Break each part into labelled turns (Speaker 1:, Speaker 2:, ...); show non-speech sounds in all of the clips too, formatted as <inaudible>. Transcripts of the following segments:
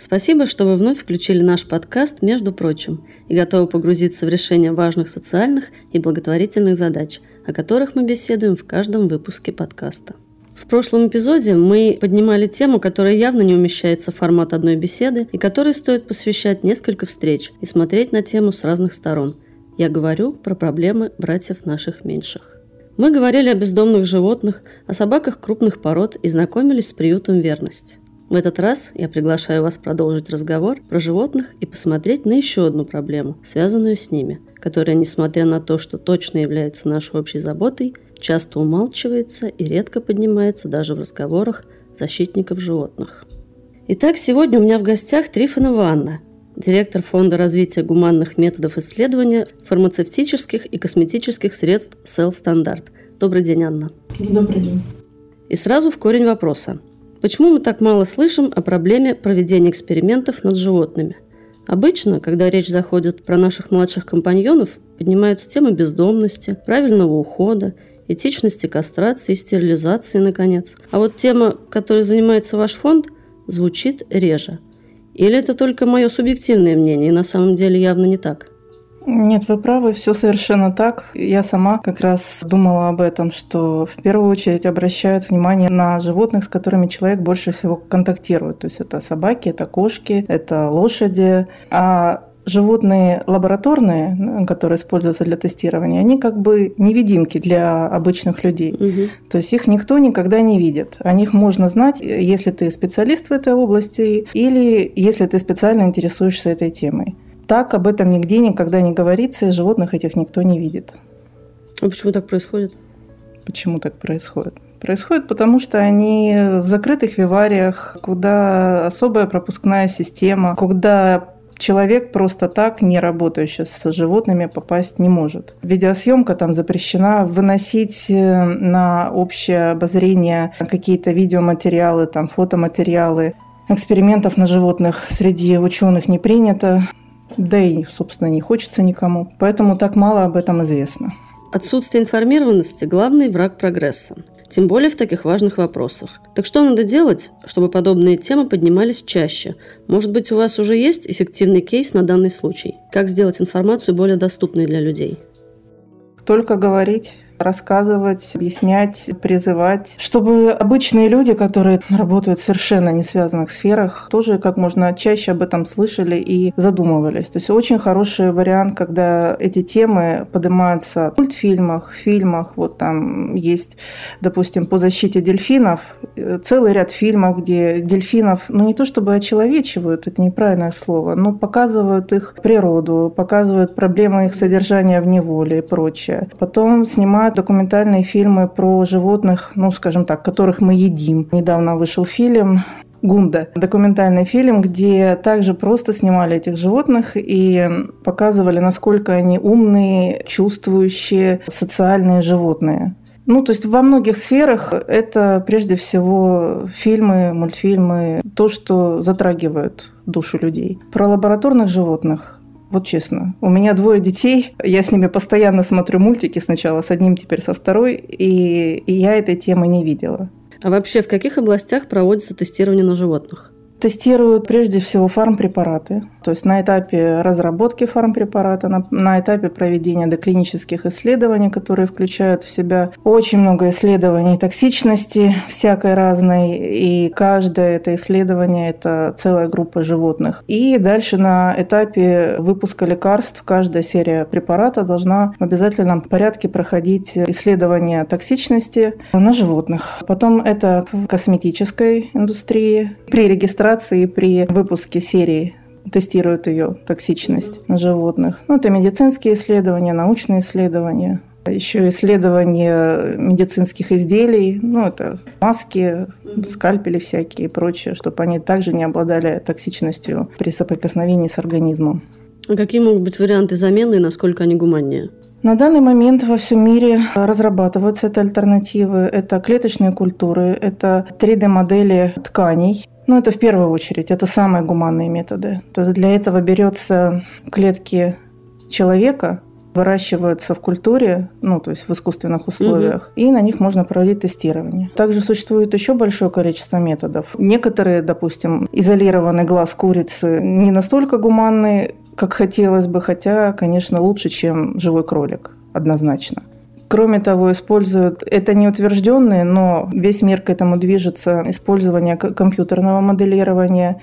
Speaker 1: Спасибо, что вы вновь включили наш подкаст «Между прочим» и готовы погрузиться в решение важных социальных и благотворительных задач, о которых мы беседуем в каждом выпуске подкаста. В прошлом эпизоде мы поднимали тему, которая явно не умещается в формат одной беседы и которой стоит посвящать несколько встреч и смотреть на тему с разных сторон. Я говорю про проблемы братьев наших меньших. Мы говорили о бездомных животных, о собаках крупных пород и знакомились с приютом «Верность». В этот раз я приглашаю вас продолжить разговор про животных и посмотреть на еще одну проблему, связанную с ними, которая, несмотря на то, что точно является нашей общей заботой, часто умалчивается и редко поднимается даже в разговорах защитников животных. Итак, сегодня у меня в гостях Трифонова Анна, директор Фонда развития гуманных методов исследования фармацевтических и косметических средств Cell Standard. Добрый день, Анна.
Speaker 2: Добрый день.
Speaker 1: И сразу в корень вопроса. Почему мы так мало слышим о проблеме проведения экспериментов над животными? Обычно, когда речь заходит про наших младших компаньонов, поднимаются темы бездомности, правильного ухода, этичности кастрации и стерилизации, наконец. А вот тема, которой занимается ваш фонд, звучит реже. Или это только мое субъективное мнение, и на самом деле явно не так?
Speaker 2: Нет, вы правы, все совершенно так. Я сама как раз думала об этом, что в первую очередь обращают внимание на животных, с которыми человек больше всего контактирует. То есть это собаки, это кошки, это лошади. А животные лабораторные, которые используются для тестирования, они как бы невидимки для обычных людей. Угу. То есть их никто никогда не видит. О них можно знать, если ты специалист в этой области или если ты специально интересуешься этой темой так об этом нигде никогда не говорится, и животных этих никто не видит.
Speaker 1: А почему так происходит?
Speaker 2: Почему так происходит? Происходит потому, что они в закрытых вивариях, куда особая пропускная система, куда человек просто так, не работающий с животными, попасть не может. Видеосъемка там запрещена, выносить э, на общее обозрение какие-то видеоматериалы, там фотоматериалы. Экспериментов на животных среди ученых не принято. Да и, собственно, не хочется никому. Поэтому так мало об этом известно.
Speaker 1: Отсутствие информированности – главный враг прогресса. Тем более в таких важных вопросах. Так что надо делать, чтобы подобные темы поднимались чаще? Может быть, у вас уже есть эффективный кейс на данный случай? Как сделать информацию более доступной для людей?
Speaker 2: Только говорить рассказывать, объяснять, призывать, чтобы обычные люди, которые работают в совершенно не связанных сферах, тоже как можно чаще об этом слышали и задумывались. То есть очень хороший вариант, когда эти темы поднимаются в мультфильмах, фильмах. Вот там есть, допустим, по защите дельфинов целый ряд фильмов, где дельфинов, ну не то чтобы очеловечивают, это неправильное слово, но показывают их природу, показывают проблемы их содержания в неволе и прочее. Потом снимают снимают документальные фильмы про животных, ну, скажем так, которых мы едим. Недавно вышел фильм Гунда. Документальный фильм, где также просто снимали этих животных и показывали, насколько они умные, чувствующие, социальные животные. Ну, то есть во многих сферах это прежде всего фильмы, мультфильмы, то, что затрагивает душу людей. Про лабораторных животных вот честно. У меня двое детей. Я с ними постоянно смотрю мультики сначала с одним, теперь со второй. И, и я этой темы не видела.
Speaker 1: А вообще в каких областях проводится тестирование на животных?
Speaker 2: Тестируют прежде всего фармпрепараты, то есть на этапе разработки фармпрепарата, на, на этапе проведения доклинических исследований, которые включают в себя очень много исследований токсичности всякой разной, и каждое это исследование – это целая группа животных. И дальше на этапе выпуска лекарств каждая серия препарата должна в обязательном порядке проходить исследование токсичности на животных. Потом это в косметической индустрии. При регистрации операции при выпуске серии тестируют ее токсичность на животных. Ну, это медицинские исследования, научные исследования. еще исследование медицинских изделий, ну, это маски, скальпели всякие и прочее, чтобы они также не обладали токсичностью при соприкосновении с организмом.
Speaker 1: А какие могут быть варианты замены и насколько они гуманнее?
Speaker 2: На данный момент во всем мире разрабатываются это альтернативы. Это клеточные культуры, это 3D-модели тканей. Ну, это в первую очередь, это самые гуманные методы. То есть для этого берется клетки человека, выращиваются в культуре, ну, то есть в искусственных условиях, угу. и на них можно проводить тестирование. Также существует еще большое количество методов. Некоторые, допустим, изолированный глаз курицы не настолько гуманный, как хотелось бы, хотя, конечно, лучше, чем живой кролик, однозначно. Кроме того, используют, это не утвержденные, но весь мир к этому движется, использование компьютерного моделирования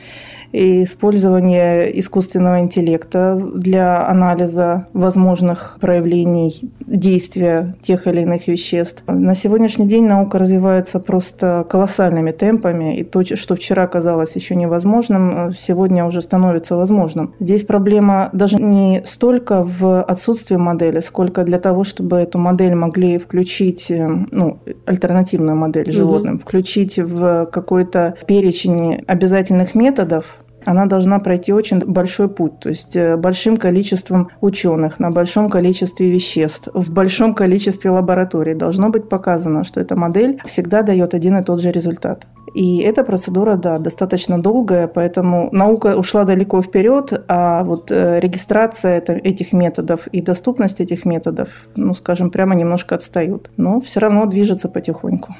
Speaker 2: и использование искусственного интеллекта для анализа возможных проявлений действия тех или иных веществ. На сегодняшний день наука развивается просто колоссальными темпами, и то, что вчера казалось еще невозможным, сегодня уже становится возможным. Здесь проблема даже не столько в отсутствии модели, сколько для того, чтобы эту модель могли включить, ну, альтернативную модель животным, угу. включить в какой-то перечень обязательных методов, она должна пройти очень большой путь, то есть э, большим количеством ученых, на большом количестве веществ, в большом количестве лабораторий должно быть показано, что эта модель всегда дает один и тот же результат. И эта процедура, да, достаточно долгая, поэтому наука ушла далеко вперед, а вот э, регистрация этих методов и доступность этих методов, ну, скажем, прямо немножко отстают. Но все равно движется потихоньку.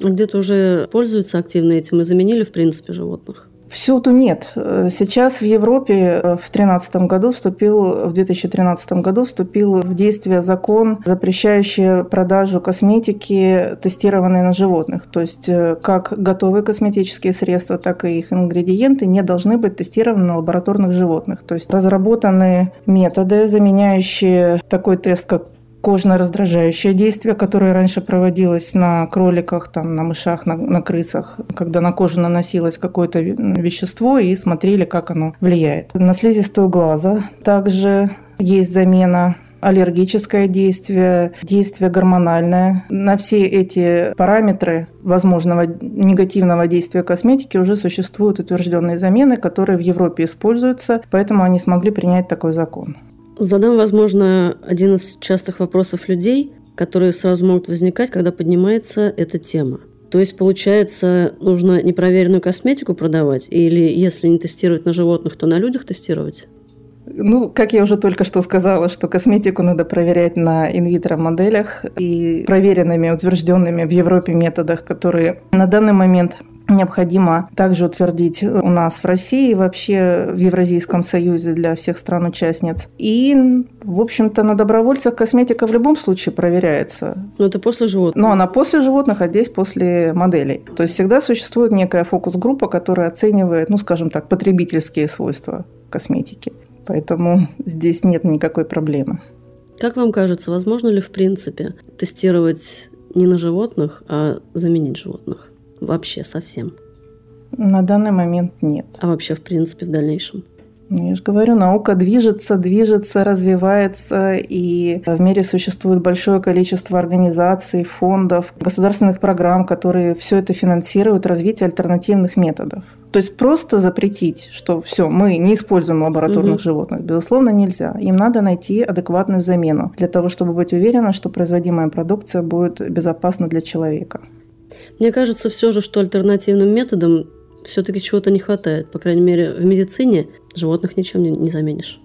Speaker 1: Где-то уже пользуются активно этим и заменили, в принципе, животных?
Speaker 2: Всюду нет. Сейчас в Европе э, в 2013 году вступил, в 2013 году вступил в действие закон, запрещающий продажу косметики, тестированной на животных. То есть э, как готовые косметические средства, так и их ингредиенты не должны быть тестированы на лабораторных животных. То есть разработаны методы, заменяющие такой тест, как кожно-раздражающее действие, которое раньше проводилось на кроликах, там, на мышах, на, на крысах, когда на кожу наносилось какое-то вещество и смотрели, как оно влияет. На слизистую глаза также есть замена аллергическое действие, действие гормональное. На все эти параметры возможного негативного действия косметики уже существуют утвержденные замены, которые в Европе используются, поэтому они смогли принять такой закон.
Speaker 1: Задам, возможно, один из частых вопросов людей, которые сразу могут возникать, когда поднимается эта тема. То есть, получается, нужно непроверенную косметику продавать? Или если не тестировать на животных, то на людях тестировать?
Speaker 2: Ну, как я уже только что сказала, что косметику надо проверять на инвитро моделях и проверенными, утвержденными в Европе методах, которые на данный момент необходимо также утвердить у нас в России и вообще в Евразийском Союзе для всех стран-участниц. И, в общем-то, на добровольцах косметика в любом случае проверяется.
Speaker 1: Но это после животных.
Speaker 2: Но она после животных, а здесь после моделей. То есть всегда существует некая фокус-группа, которая оценивает, ну, скажем так, потребительские свойства косметики. Поэтому здесь нет никакой проблемы.
Speaker 1: Как вам кажется, возможно ли в принципе тестировать не на животных, а заменить животных? Вообще совсем?
Speaker 2: На данный момент нет.
Speaker 1: А вообще, в принципе, в дальнейшем?
Speaker 2: Ну, я же говорю, наука движется, движется, развивается, и в мире существует большое количество организаций, фондов, государственных программ, которые все это финансируют, развитие альтернативных методов. То есть просто запретить, что все, мы не используем лабораторных угу. животных, безусловно, нельзя. Им надо найти адекватную замену для того, чтобы быть уверенным, что производимая продукция будет безопасна для человека.
Speaker 1: Мне кажется все же, что альтернативным методом все-таки чего-то не хватает. По крайней мере, в медицине животных ничем не, не заменишь.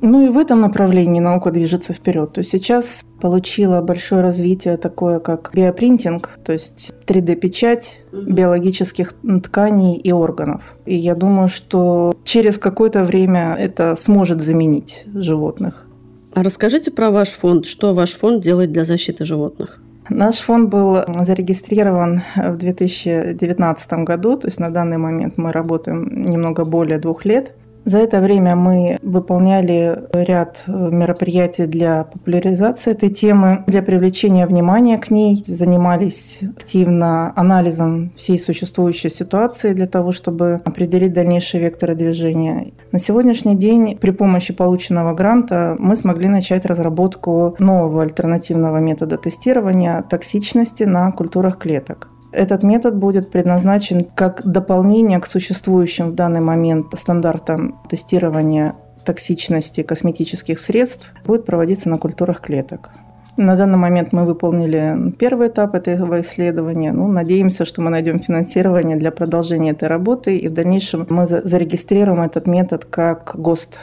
Speaker 2: Ну и в этом направлении наука движется вперед. То есть сейчас получила большое развитие такое, как биопринтинг, то есть 3D-печать биологических тканей и органов. И я думаю, что через какое-то время это сможет заменить животных.
Speaker 1: А расскажите про ваш фонд. Что ваш фонд делает для защиты животных?
Speaker 2: Наш фонд был зарегистрирован в 2019 году, то есть на данный момент мы работаем немного более двух лет. За это время мы выполняли ряд э, мероприятий для популяризации этой темы, для привлечения внимания к ней, занимались активно анализом всей существующей ситуации для того, чтобы определить дальнейшие векторы движения. На сегодняшний день при помощи полученного гранта мы смогли начать разработку нового альтернативного метода тестирования токсичности на культурах клеток. Этот метод будет предназначен как дополнение к существующим в данный момент стандартам тестирования токсичности косметических средств, будет проводиться на культурах клеток. На данный момент мы выполнили первый этап этого исследования. Ну, надеемся, что мы найдем финансирование для продолжения этой работы, и в дальнейшем мы зарегистрируем этот метод как ГОСТ.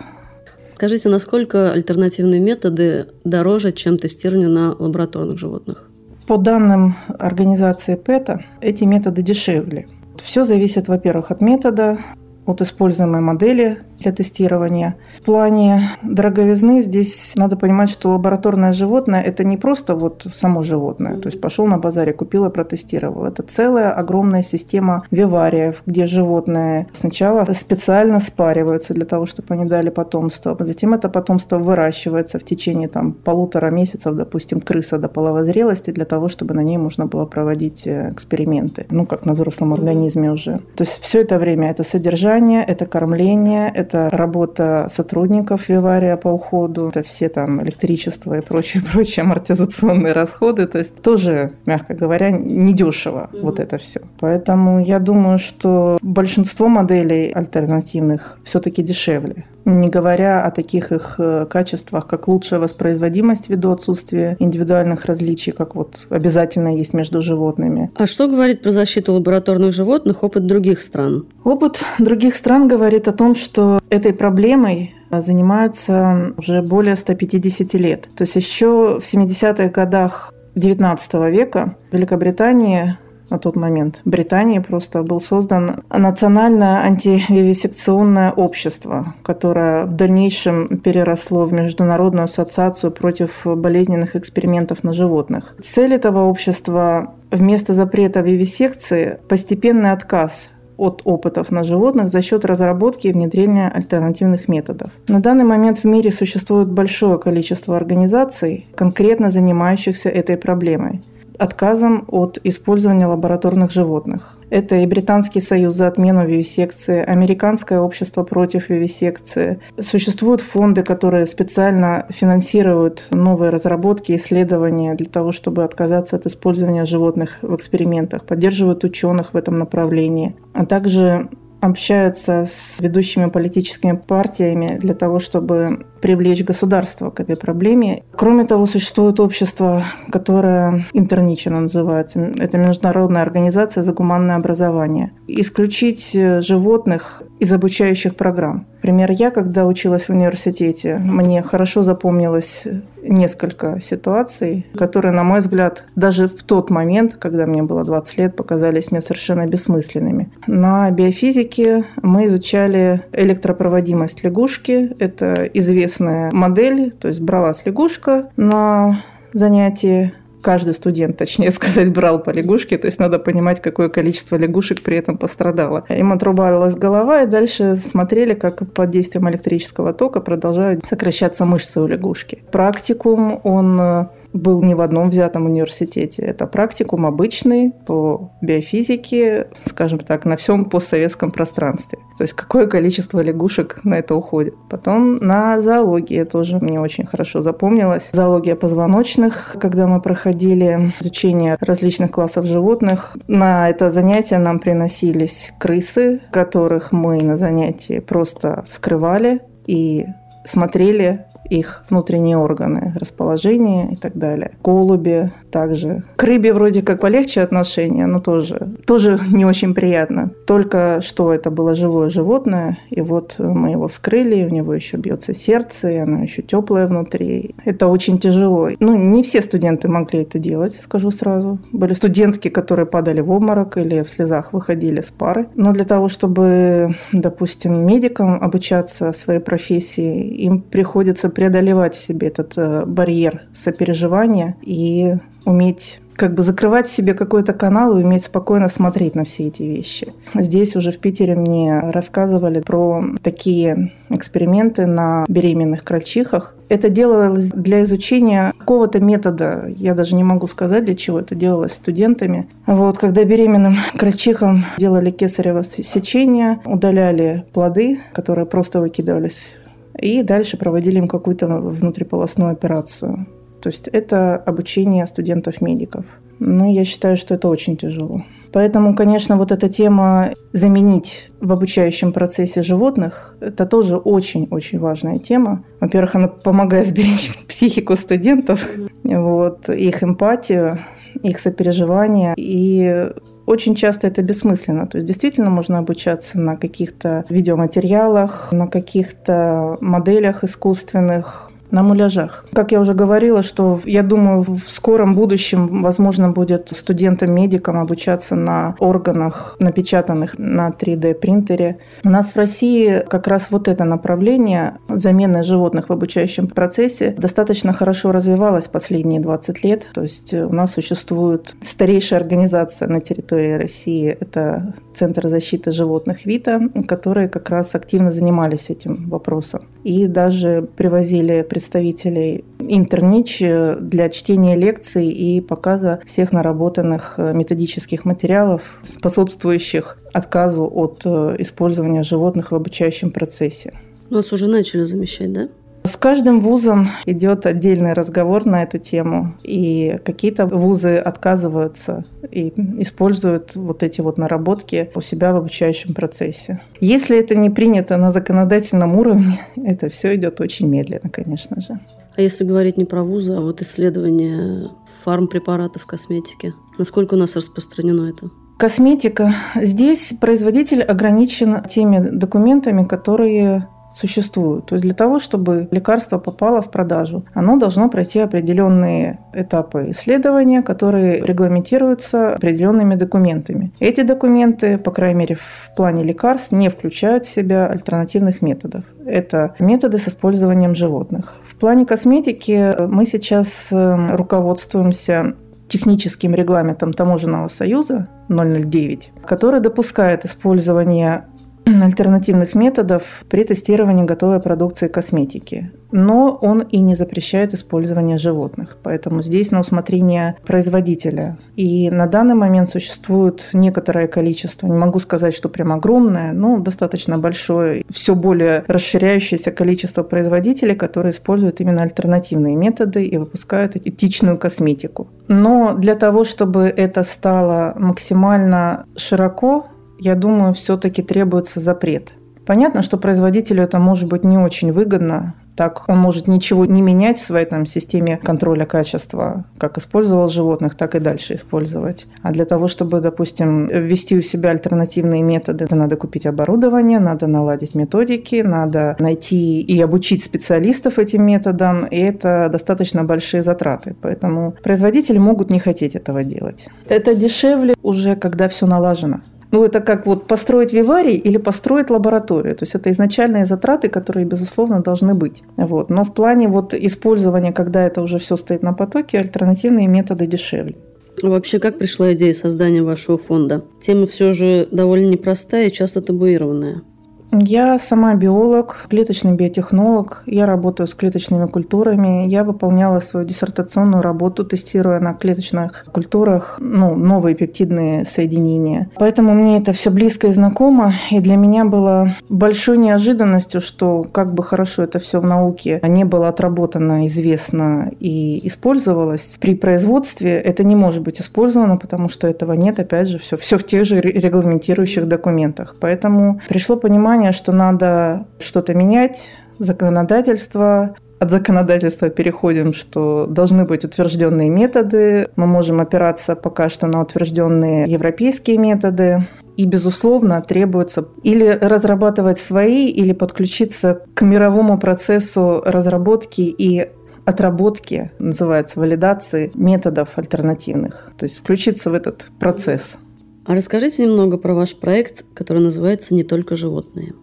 Speaker 1: Скажите, насколько альтернативные методы дороже, чем тестирование на лабораторных животных?
Speaker 2: По данным организации ПЭТа, эти методы дешевле. Все зависит, во-первых, от метода, от используемой модели для тестирования. В плане дороговизны здесь надо понимать, что лабораторное животное – это не просто вот само животное. То есть пошел на базаре, купил и протестировал. Это целая огромная система вивариев, где животные сначала специально спариваются для того, чтобы они дали потомство. Затем это потомство выращивается в течение там, полутора месяцев, допустим, крыса до половозрелости, для того, чтобы на ней можно было проводить э, эксперименты. Ну, как на взрослом организме уже. То есть все это время это содержание, это кормление, это это работа сотрудников вивария по уходу, это все там электричество и прочие, <laughs> прочие амортизационные расходы. То есть тоже, мягко говоря, недешево mm-hmm. вот это все. Поэтому я думаю, что большинство моделей альтернативных все-таки дешевле не говоря о таких их э, качествах, как лучшая воспроизводимость ввиду отсутствия индивидуальных различий, как вот обязательно есть между животными.
Speaker 1: А что говорит про защиту лабораторных животных опыт других стран?
Speaker 2: Опыт других стран говорит о том, что этой проблемой занимаются уже более 150 лет. То есть еще в 70-х годах XIX века в Великобритании на тот момент Британии просто был создан национальное антививисекционное общество, которое в дальнейшем переросло в Международную ассоциацию против болезненных экспериментов на животных. Цель этого общества вместо запрета вивисекции постепенный отказ от опытов на животных за счет разработки и внедрения альтернативных методов. На данный момент в мире существует большое количество организаций, конкретно занимающихся этой проблемой отказом от использования лабораторных животных. Это и Британский союз за отмену вивисекции, Американское общество против вивисекции. Существуют фонды, которые специально финансируют новые разработки, исследования для того, чтобы отказаться от использования животных в экспериментах, поддерживают ученых в этом направлении, а также общаются с ведущими политическими партиями для того, чтобы привлечь государство к этой проблеме. Кроме того, существует общество, которое Интерничина называется. Это международная организация за гуманное образование. Исключить э, животных из обучающих программ. Например, я, когда училась в университете, мне хорошо запомнилось несколько ситуаций, которые, на мой взгляд, даже в тот момент, когда мне было 20 лет, показались мне совершенно бессмысленными. На биофизике мы изучали электропроводимость лягушки. Это известная модель, то есть бралась лягушка на занятии каждый студент, точнее <laughs> сказать, брал по лягушке, то есть надо понимать, какое количество лягушек при этом пострадало. Им отрубалась голова, и дальше смотрели, как под действием электрического тока продолжают сокращаться мышцы у лягушки. Практикум, он э, был не в одном взятом университете. Это практикум обычный по биофизике, скажем так, на всем постсоветском пространстве. То есть какое количество лягушек на это уходит. Потом на зоологии тоже мне очень хорошо запомнилось. Зоология позвоночных, когда мы проходили изучение различных классов животных, на это занятие нам приносились крысы, которых мы на занятии просто вскрывали и смотрели их внутренние органы, расположение и так далее. Голуби также. К рыбе вроде как полегче отношения, но тоже, тоже не очень приятно. Только что это было живое животное, и вот мы его вскрыли, у него еще бьется сердце, и оно еще теплое внутри. Это очень тяжело. Ну, не все студенты могли это делать, скажу сразу. Были студентки, которые падали в обморок или в слезах выходили с пары. Но для того, чтобы, допустим, медикам обучаться своей профессии, им приходится преодолевать в себе этот э, барьер сопереживания и уметь как бы закрывать в себе какой-то канал и уметь спокойно смотреть на все эти вещи. Здесь уже в Питере мне рассказывали про такие эксперименты на беременных крольчихах. Это делалось для изучения какого-то метода, я даже не могу сказать, для чего это делалось студентами. Вот, когда беременным <laughs> крольчихам делали кесарево сечение, удаляли плоды, которые просто выкидывались и дальше проводили им какую-то внутриполосную операцию. То есть это обучение студентов-медиков. Ну, я считаю, что это очень тяжело. Поэтому, конечно, вот эта тема заменить в обучающем процессе животных, это тоже очень-очень важная тема. Во-первых, она помогает сберечь <laughs> психику студентов, вот, их эмпатию, их сопереживание. И очень часто это бессмысленно. То есть действительно можно обучаться на каких-то видеоматериалах, на каких-то моделях искусственных, на муляжах. Как я уже говорила, что я думаю, в скором будущем возможно будет студентам-медикам обучаться на органах, напечатанных на 3D-принтере. У нас в России как раз вот это направление замены животных в обучающем процессе достаточно хорошо развивалось последние 20 лет. То есть у нас существует старейшая организация на территории России. Это Центр защиты животных ВИТА, которые как раз активно занимались этим вопросом. И даже привозили представителей Интернич для чтения лекций и показа всех наработанных э, методических материалов, способствующих отказу от э, использования животных в обучающем процессе.
Speaker 1: Нас уже начали замещать, да?
Speaker 2: С каждым вузом идет отдельный разговор на эту тему, и какие-то вузы отказываются и используют вот эти вот наработки у себя в обучающем процессе. Если это не принято на законодательном уровне, <laughs> это все идет очень медленно, конечно же.
Speaker 1: А если говорить не про вузы, а вот исследования фармпрепаратов косметики, насколько у нас распространено это?
Speaker 2: Косметика. Здесь производитель ограничен теми документами, которые существуют. То есть для того, чтобы лекарство попало в продажу, оно должно пройти определенные этапы исследования, которые регламентируются определенными документами. Эти документы, по крайней мере, в плане лекарств не включают в себя альтернативных методов. Это методы с использованием животных. В плане косметики мы сейчас э, руководствуемся техническим регламентом Таможенного союза 009, который допускает использование альтернативных методов при тестировании готовой продукции косметики. Но он и не запрещает использование животных. Поэтому здесь на усмотрение производителя. И на данный момент существует некоторое количество, не могу сказать, что прям огромное, но достаточно большое, все более расширяющееся количество производителей, которые используют именно альтернативные методы и выпускают этичную косметику. Но для того, чтобы это стало максимально широко я думаю, все-таки требуется запрет. Понятно, что производителю это может быть не очень выгодно, так он может ничего не менять в своей там, системе контроля качества, как использовал животных, так и дальше использовать. А для того, чтобы, допустим, ввести у себя альтернативные методы, это надо купить оборудование, надо наладить методики, надо найти и обучить специалистов этим методам, и это достаточно большие затраты. Поэтому производители могут не хотеть этого делать. Это дешевле уже, когда все налажено. Ну, это как вот построить виварий или построить лабораторию. То есть это изначальные затраты, которые, безусловно, должны быть. Вот. Но в плане вот использования, когда это уже все стоит на потоке, альтернативные методы дешевле.
Speaker 1: Вообще, как пришла идея создания вашего фонда? Тема все же довольно непростая и часто табуированная.
Speaker 2: Я сама биолог, клеточный биотехнолог. Я работаю с клеточными культурами. Я выполняла свою диссертационную работу, тестируя на клеточных культурах ну, новые пептидные соединения. Поэтому мне это все близко и знакомо. И для меня было большой неожиданностью, что как бы хорошо это все в науке не было отработано, известно и использовалось, при производстве это не может быть использовано, потому что этого нет, опять же, все, все в тех же регламентирующих документах. Поэтому пришло понимание, понимание, что надо что-то менять, законодательство, от законодательства переходим, что должны быть утвержденные методы. Мы можем опираться пока что на утвержденные европейские методы. И, безусловно, требуется или разрабатывать свои, или подключиться к мировому процессу разработки и отработки, называется, валидации методов альтернативных. То есть включиться в этот процесс.
Speaker 1: А расскажите немного про ваш проект, который называется «Не только животные».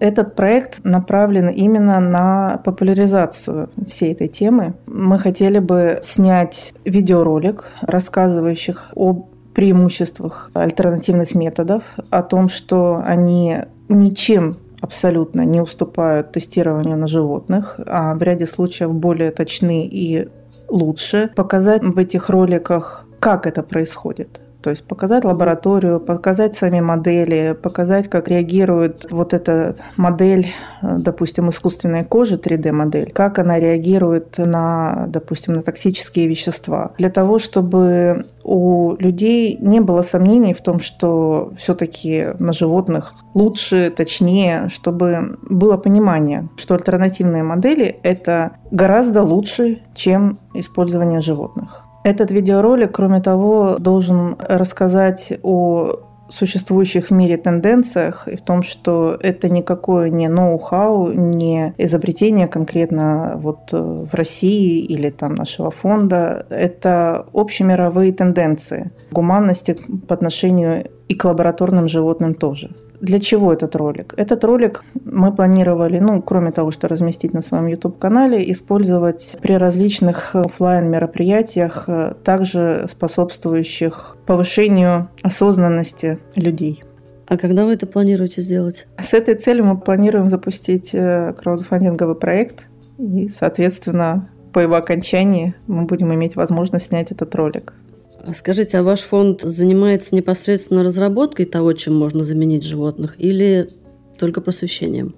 Speaker 2: Этот проект направлен именно на популяризацию всей этой темы. Мы хотели бы снять видеоролик, рассказывающих об преимуществах альтернативных методов, о том, что они ничем абсолютно не уступают тестированию на животных, а в ряде случаев более точны и лучше. Показать в этих роликах, как это происходит. То есть показать лабораторию, показать сами модели, показать, как реагирует вот эта модель, допустим, искусственной кожи, 3D-модель, как она реагирует на, допустим, на токсические вещества. Для того, чтобы у людей не было сомнений в том, что все-таки на животных лучше, точнее, чтобы было понимание, что альтернативные модели – это гораздо лучше, чем использование животных. Этот видеоролик, кроме того, должен рассказать о существующих в мире тенденциях и в том, что это никакое не ноу-хау, не изобретение конкретно вот в России или там нашего фонда. Это общемировые тенденции гуманности по отношению и к лабораторным животным тоже. Для чего этот ролик? Этот ролик мы планировали, ну, кроме того, что разместить на своем YouTube-канале, использовать при различных офлайн мероприятиях также способствующих повышению осознанности людей.
Speaker 1: А когда вы это планируете сделать?
Speaker 2: С этой целью мы планируем запустить э, краудфандинговый проект. И, соответственно, по его окончании мы будем иметь возможность снять этот ролик.
Speaker 1: Скажите, а ваш фонд занимается непосредственно разработкой того, чем можно заменить животных, или только просвещением?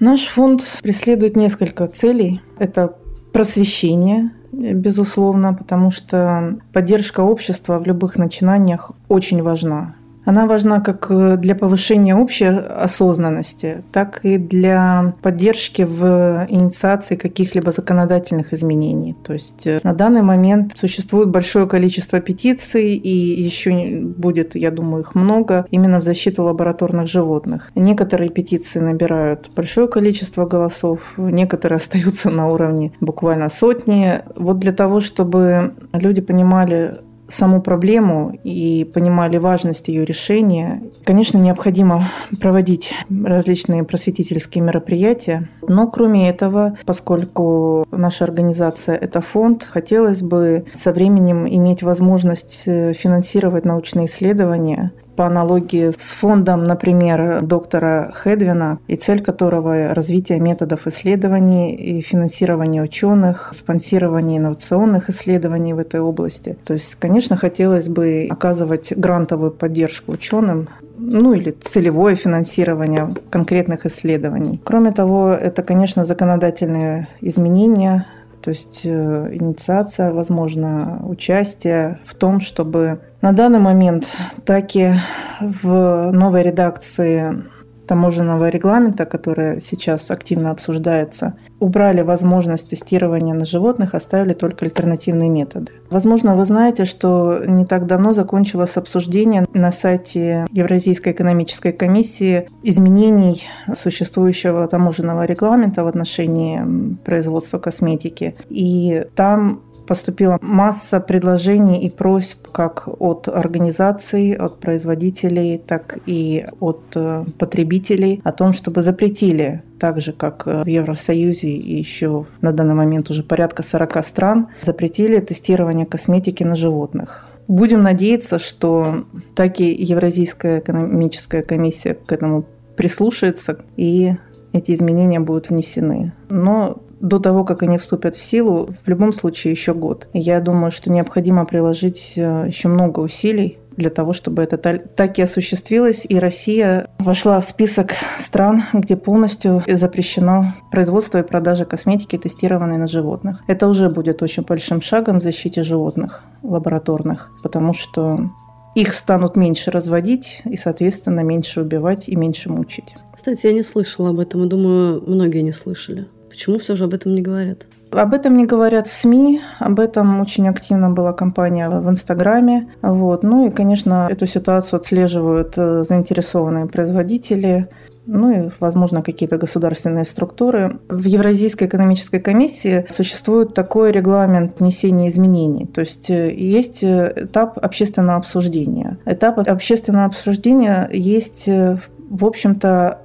Speaker 2: Наш фонд преследует несколько целей. Это просвещение, безусловно, потому что поддержка общества в любых начинаниях очень важна. Она важна как э, для повышения общей осознанности, так и для поддержки в инициации каких-либо законодательных изменений. То есть э, на данный момент существует большое количество петиций, и еще будет, я думаю, их много, именно в защиту лабораторных животных. Некоторые петиции набирают большое количество голосов, некоторые остаются на уровне буквально сотни. Вот для того, чтобы люди понимали, саму проблему и понимали важность ее решения. Конечно, необходимо проводить различные просветительские мероприятия, но кроме этого, поскольку наша организация – это фонд, хотелось бы со временем иметь возможность э, финансировать научные исследования по аналогии с фондом, например, доктора Хедвина, и цель которого – развитие методов исследований и финансирование ученых, спонсирование инновационных исследований в этой области. То есть, конечно, хотелось бы оказывать грантовую поддержку ученым, ну или целевое финансирование конкретных исследований. Кроме того, это, конечно, законодательные изменения, то есть э, инициация, возможно, участие в том, чтобы на данный момент так и в новой редакции таможенного регламента, который сейчас активно обсуждается, убрали возможность тестирования на животных, оставили только альтернативные методы. Возможно, вы знаете, что не так давно закончилось обсуждение на сайте Евразийской экономической комиссии изменений существующего таможенного регламента в отношении производства косметики. И там поступила масса предложений и просьб как от организаций, от производителей, так и от э, потребителей о том, чтобы запретили так же, как в Евросоюзе и еще на данный момент уже порядка 40 стран, запретили тестирование косметики на животных. Будем надеяться, что так и Евразийская экономическая комиссия к этому прислушается и эти изменения будут внесены. Но до того, как они вступят в силу, в любом случае еще год. я думаю, что необходимо приложить э, еще много усилий для того, чтобы это так и осуществилось. И Россия вошла в список стран, где полностью запрещено производство и продажа косметики, тестированной на животных. Это уже будет очень большим шагом в защите животных лабораторных, потому что их станут меньше разводить и, соответственно, меньше убивать и меньше мучить.
Speaker 1: Кстати, я не слышала об этом и думаю, многие не слышали. Почему все же об этом не говорят?
Speaker 2: Об этом не говорят в СМИ, об этом очень активно была кампания в Инстаграме. Вот. Ну и, конечно, эту ситуацию отслеживают э, заинтересованные производители, ну и, возможно, какие-то государственные структуры. В Евразийской экономической комиссии существует такой регламент внесения изменений. То есть э, есть э, этап общественного обсуждения. Этап общественного обсуждения есть, в общем-то,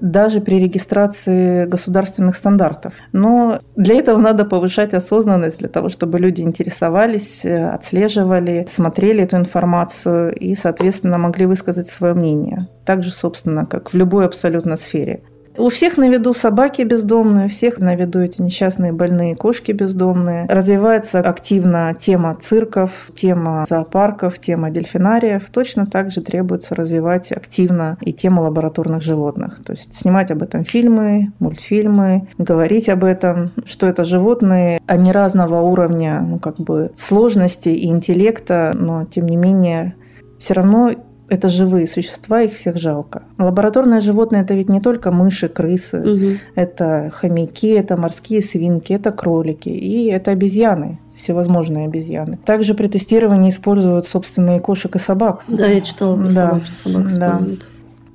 Speaker 2: даже при регистрации государственных стандартов. Но для этого надо повышать осознанность, для того, чтобы люди интересовались, э, отслеживали, смотрели эту информацию и, соответственно, могли высказать свое мнение. Так же, собственно, как в любой абсолютно сфере. У всех на виду собаки бездомные, у всех на виду эти несчастные больные кошки бездомные. Развивается активно тема цирков, тема зоопарков, тема дельфинариев. Точно так же требуется развивать активно и тему лабораторных животных. То есть снимать об этом фильмы, мультфильмы, говорить об этом, что это животные, они разного уровня ну, как бы сложности и интеллекта, но тем не менее все равно это живые существа, их всех жалко. Лабораторные животные это ведь не только мыши, крысы, угу. это хомяки, это морские свинки, это кролики и это обезьяны всевозможные обезьяны. Также при тестировании используют собственные кошек и собак.
Speaker 1: Да, я читала про да. собак, что собак используют.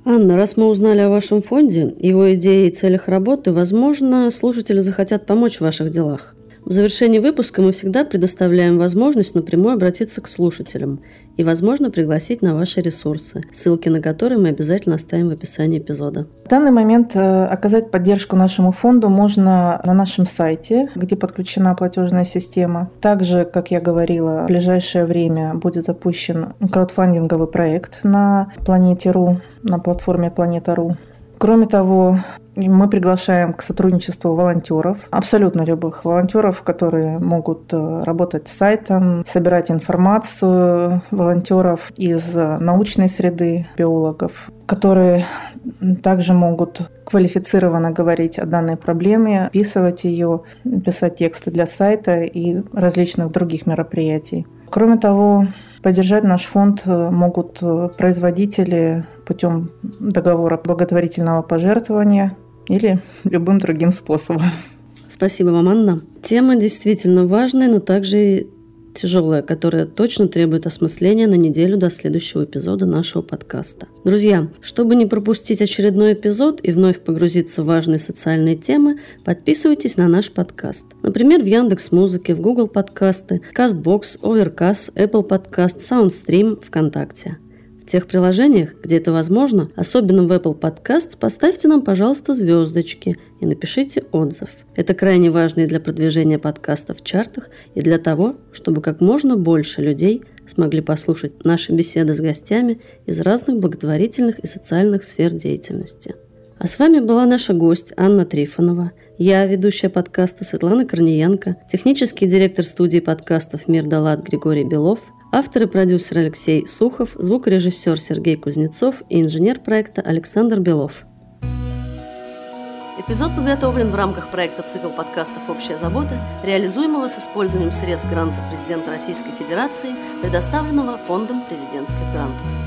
Speaker 1: Да. Анна, раз мы узнали о вашем фонде, его идее и целях работы, возможно, слушатели захотят помочь в ваших делах. В завершении выпуска мы всегда предоставляем возможность напрямую обратиться к слушателям и, возможно, пригласить на ваши ресурсы, ссылки на которые мы обязательно оставим в описании эпизода.
Speaker 2: В данный момент э, оказать поддержку нашему фонду можно на нашем сайте, где подключена платежная система. Также, как я говорила, в ближайшее время будет запущен краудфандинговый проект на Планете.ру, на платформе Планета.ру. Кроме того, мы приглашаем к сотрудничеству волонтеров, абсолютно любых волонтеров, которые могут э, работать с сайтом, собирать информацию, волонтеров из научной среды, биологов, которые также могут квалифицированно говорить о данной проблеме, описывать ее, писать тексты для сайта и различных других мероприятий. Кроме того, поддержать наш фонд э, могут э, производители путем договора благотворительного пожертвования или <laughs> любым другим способом.
Speaker 1: Спасибо вам, Анна. Тема действительно важная, но также тяжелая, которая точно требует осмысления на неделю до следующего эпизода нашего подкаста. Друзья, чтобы не пропустить очередной эпизод и вновь погрузиться в важные социальные темы, подписывайтесь на наш подкаст. Например, в Яндекс Музыке, в Google подкасты, Castbox, Overcast, Apple Podcast, SoundStream, ВКонтакте. В тех приложениях, где это возможно, особенно в Apple Podcasts, поставьте нам, пожалуйста, звездочки и напишите отзыв. Это крайне важно и для продвижения подкаста в чартах, и для того, чтобы как можно больше людей смогли послушать наши беседы с гостями из разных благотворительных и социальных сфер деятельности. А с вами была наша гость Анна Трифонова, я, ведущая подкаста Светлана Корниенко, технический директор студии подкастов «Мир Далат» Григорий Белов – Автор и продюсер Алексей Сухов, звукорежиссер Сергей Кузнецов и инженер проекта Александр Белов. Эпизод подготовлен в рамках проекта «Цикл подкастов «Общая забота», реализуемого с использованием средств гранта президента Российской Федерации, предоставленного Фондом президентских грантов.